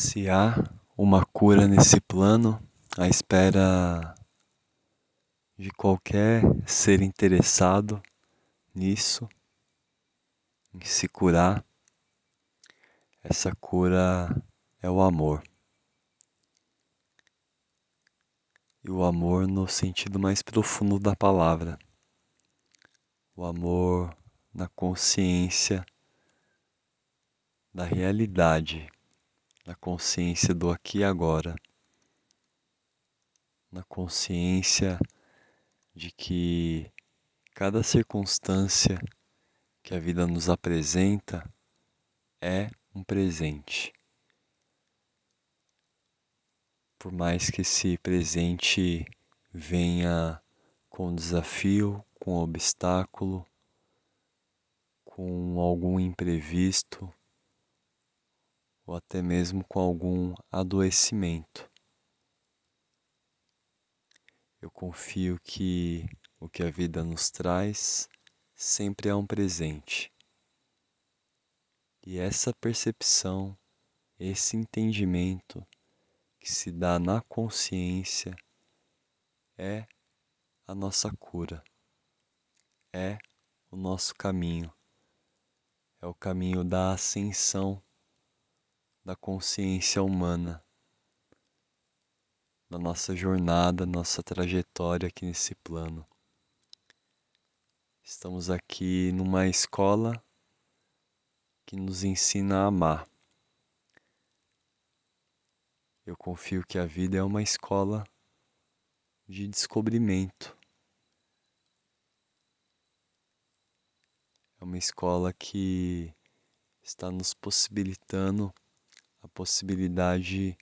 Se há uma cura nesse plano, à espera de qualquer ser interessado nisso, em se curar, essa cura é o amor. E o amor no sentido mais profundo da palavra. O amor na consciência da realidade na consciência do aqui e agora, na consciência de que cada circunstância que a vida nos apresenta é um presente. Por mais que esse presente venha com desafio, com obstáculo, com algum imprevisto, ou até mesmo com algum adoecimento. Eu confio que o que a vida nos traz sempre é um presente. E essa percepção, esse entendimento que se dá na consciência é a nossa cura, é o nosso caminho, é o caminho da ascensão da consciência humana, da nossa jornada, nossa trajetória aqui nesse plano. Estamos aqui numa escola que nos ensina a amar. Eu confio que a vida é uma escola de descobrimento. É uma escola que está nos possibilitando possibilidade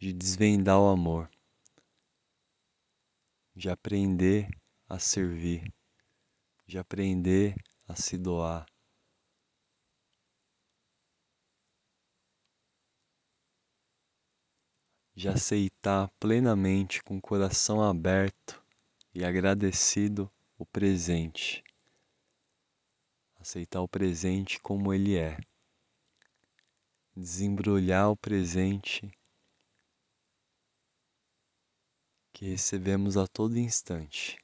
de desvendar o amor, de aprender a servir, de aprender a se doar. De aceitar plenamente, com o coração aberto e agradecido, o presente. Aceitar o presente como ele é desembrulhar o presente que recebemos a todo instante.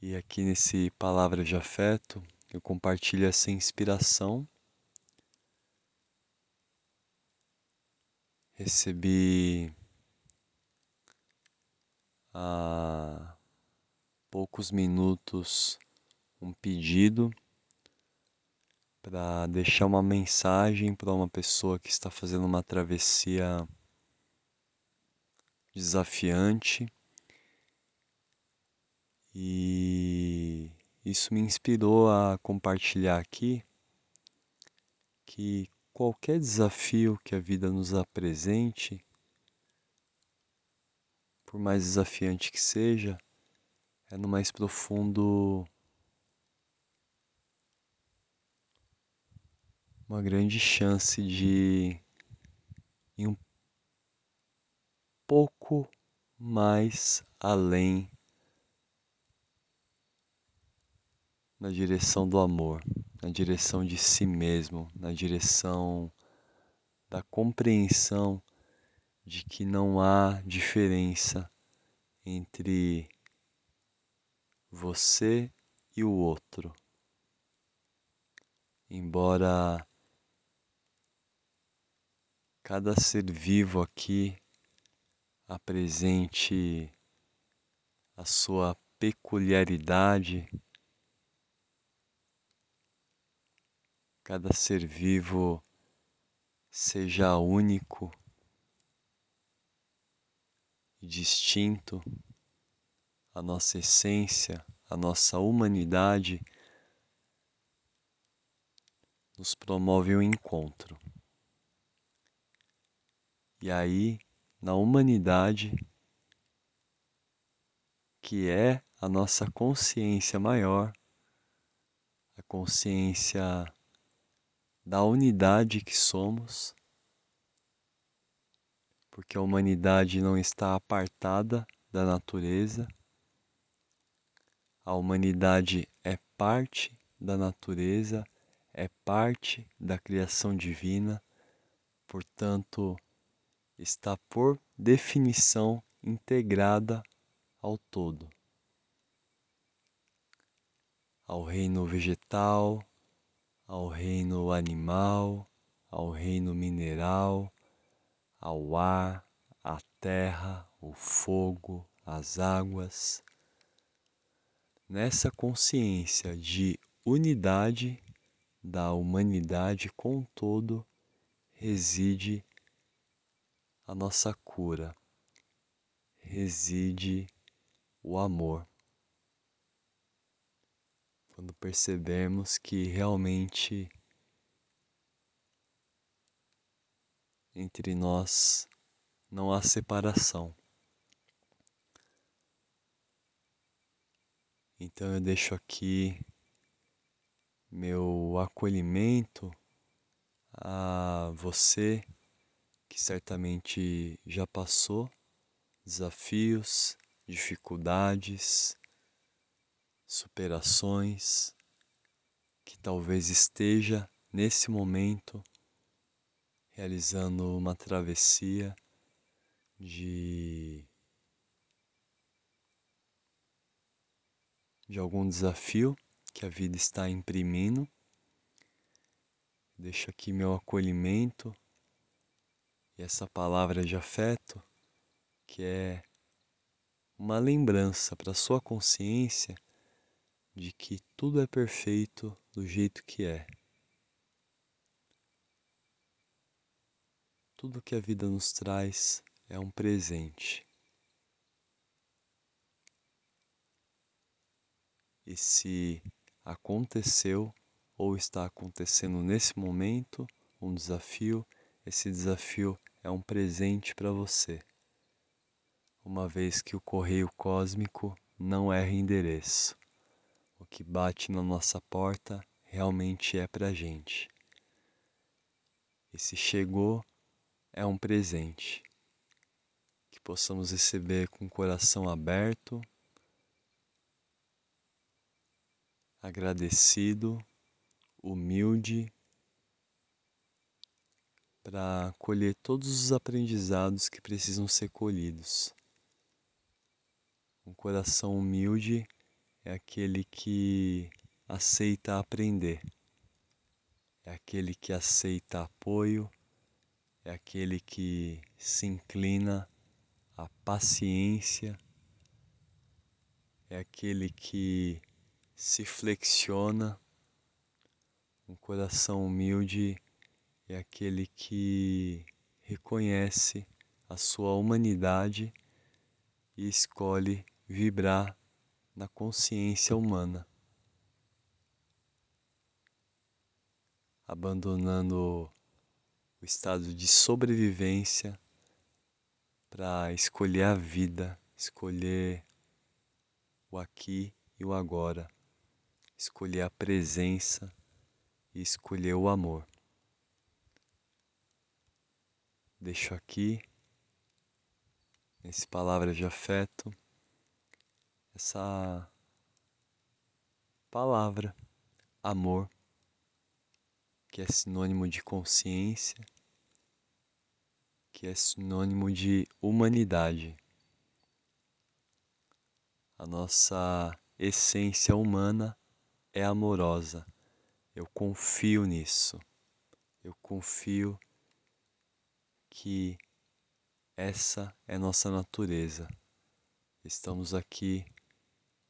E aqui nesse Palavra de Afeto, eu compartilho essa inspiração. Recebi há poucos minutos um pedido para deixar uma mensagem para uma pessoa que está fazendo uma travessia desafiante. E isso me inspirou a compartilhar aqui que qualquer desafio que a vida nos apresente, por mais desafiante que seja, é no mais profundo uma grande chance de ir um pouco mais além na direção do amor, na direção de si mesmo, na direção da compreensão de que não há diferença entre você e o outro. Embora cada ser vivo aqui apresente a sua peculiaridade, cada ser vivo seja único e distinto, a nossa essência, a nossa humanidade nos promove o um encontro. E aí, na humanidade, que é a nossa consciência maior, a consciência da unidade que somos, porque a humanidade não está apartada da natureza, a humanidade é parte da natureza, é parte da criação divina, portanto, está por definição integrada ao todo, ao reino vegetal, ao reino animal, ao reino mineral, ao ar, à terra, o fogo, as águas. Nessa consciência de unidade da humanidade com todo reside a nossa cura, reside o amor. Quando percebemos que realmente entre nós não há separação. Então eu deixo aqui meu acolhimento a você que certamente já passou desafios, dificuldades, superações, que talvez esteja nesse momento realizando uma travessia de de algum desafio que a vida está imprimindo. Deixo aqui meu acolhimento e essa palavra de afeto que é uma lembrança para sua consciência de que tudo é perfeito do jeito que é. Tudo que a vida nos traz é um presente. E se aconteceu ou está acontecendo nesse momento um desafio, esse desafio é um presente para você, uma vez que o correio cósmico não erra endereço. O que bate na nossa porta realmente é para gente. E se chegou, é um presente que possamos receber com o coração aberto, agradecido, humilde, para colher todos os aprendizados que precisam ser colhidos. Um coração humilde é aquele que aceita aprender, é aquele que aceita apoio, é aquele que se inclina à paciência, é aquele que se flexiona. Um coração humilde é aquele que reconhece a sua humanidade e escolhe vibrar na consciência humana. Abandonando o estado de sobrevivência para escolher a vida, escolher o aqui e o agora, escolher a presença e escolher o amor. Deixo aqui, nesse palavra de afeto, essa palavra, amor, que é sinônimo de consciência que é sinônimo de humanidade. A nossa essência humana é amorosa. Eu confio nisso. Eu confio que essa é nossa natureza. Estamos aqui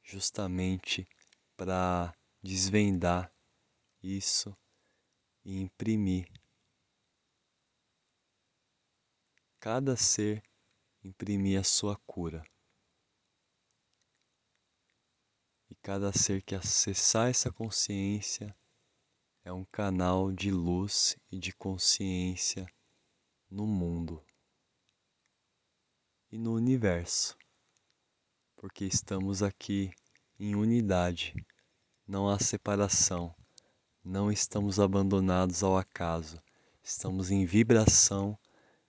justamente para desvendar isso e imprimir cada ser imprimir a sua cura. E cada ser que acessar essa consciência é um canal de luz e de consciência no mundo e no universo, porque estamos aqui em unidade, não há separação, não estamos abandonados ao acaso, estamos em vibração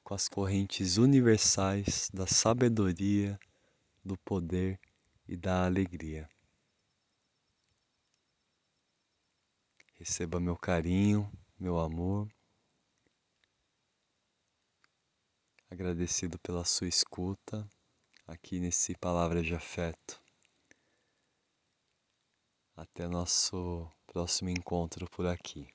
com as correntes universais da sabedoria, do poder e da alegria. Receba meu carinho, meu amor. Agradecido pela sua escuta aqui nesse Palavra de Afeto. Até nosso próximo encontro por aqui.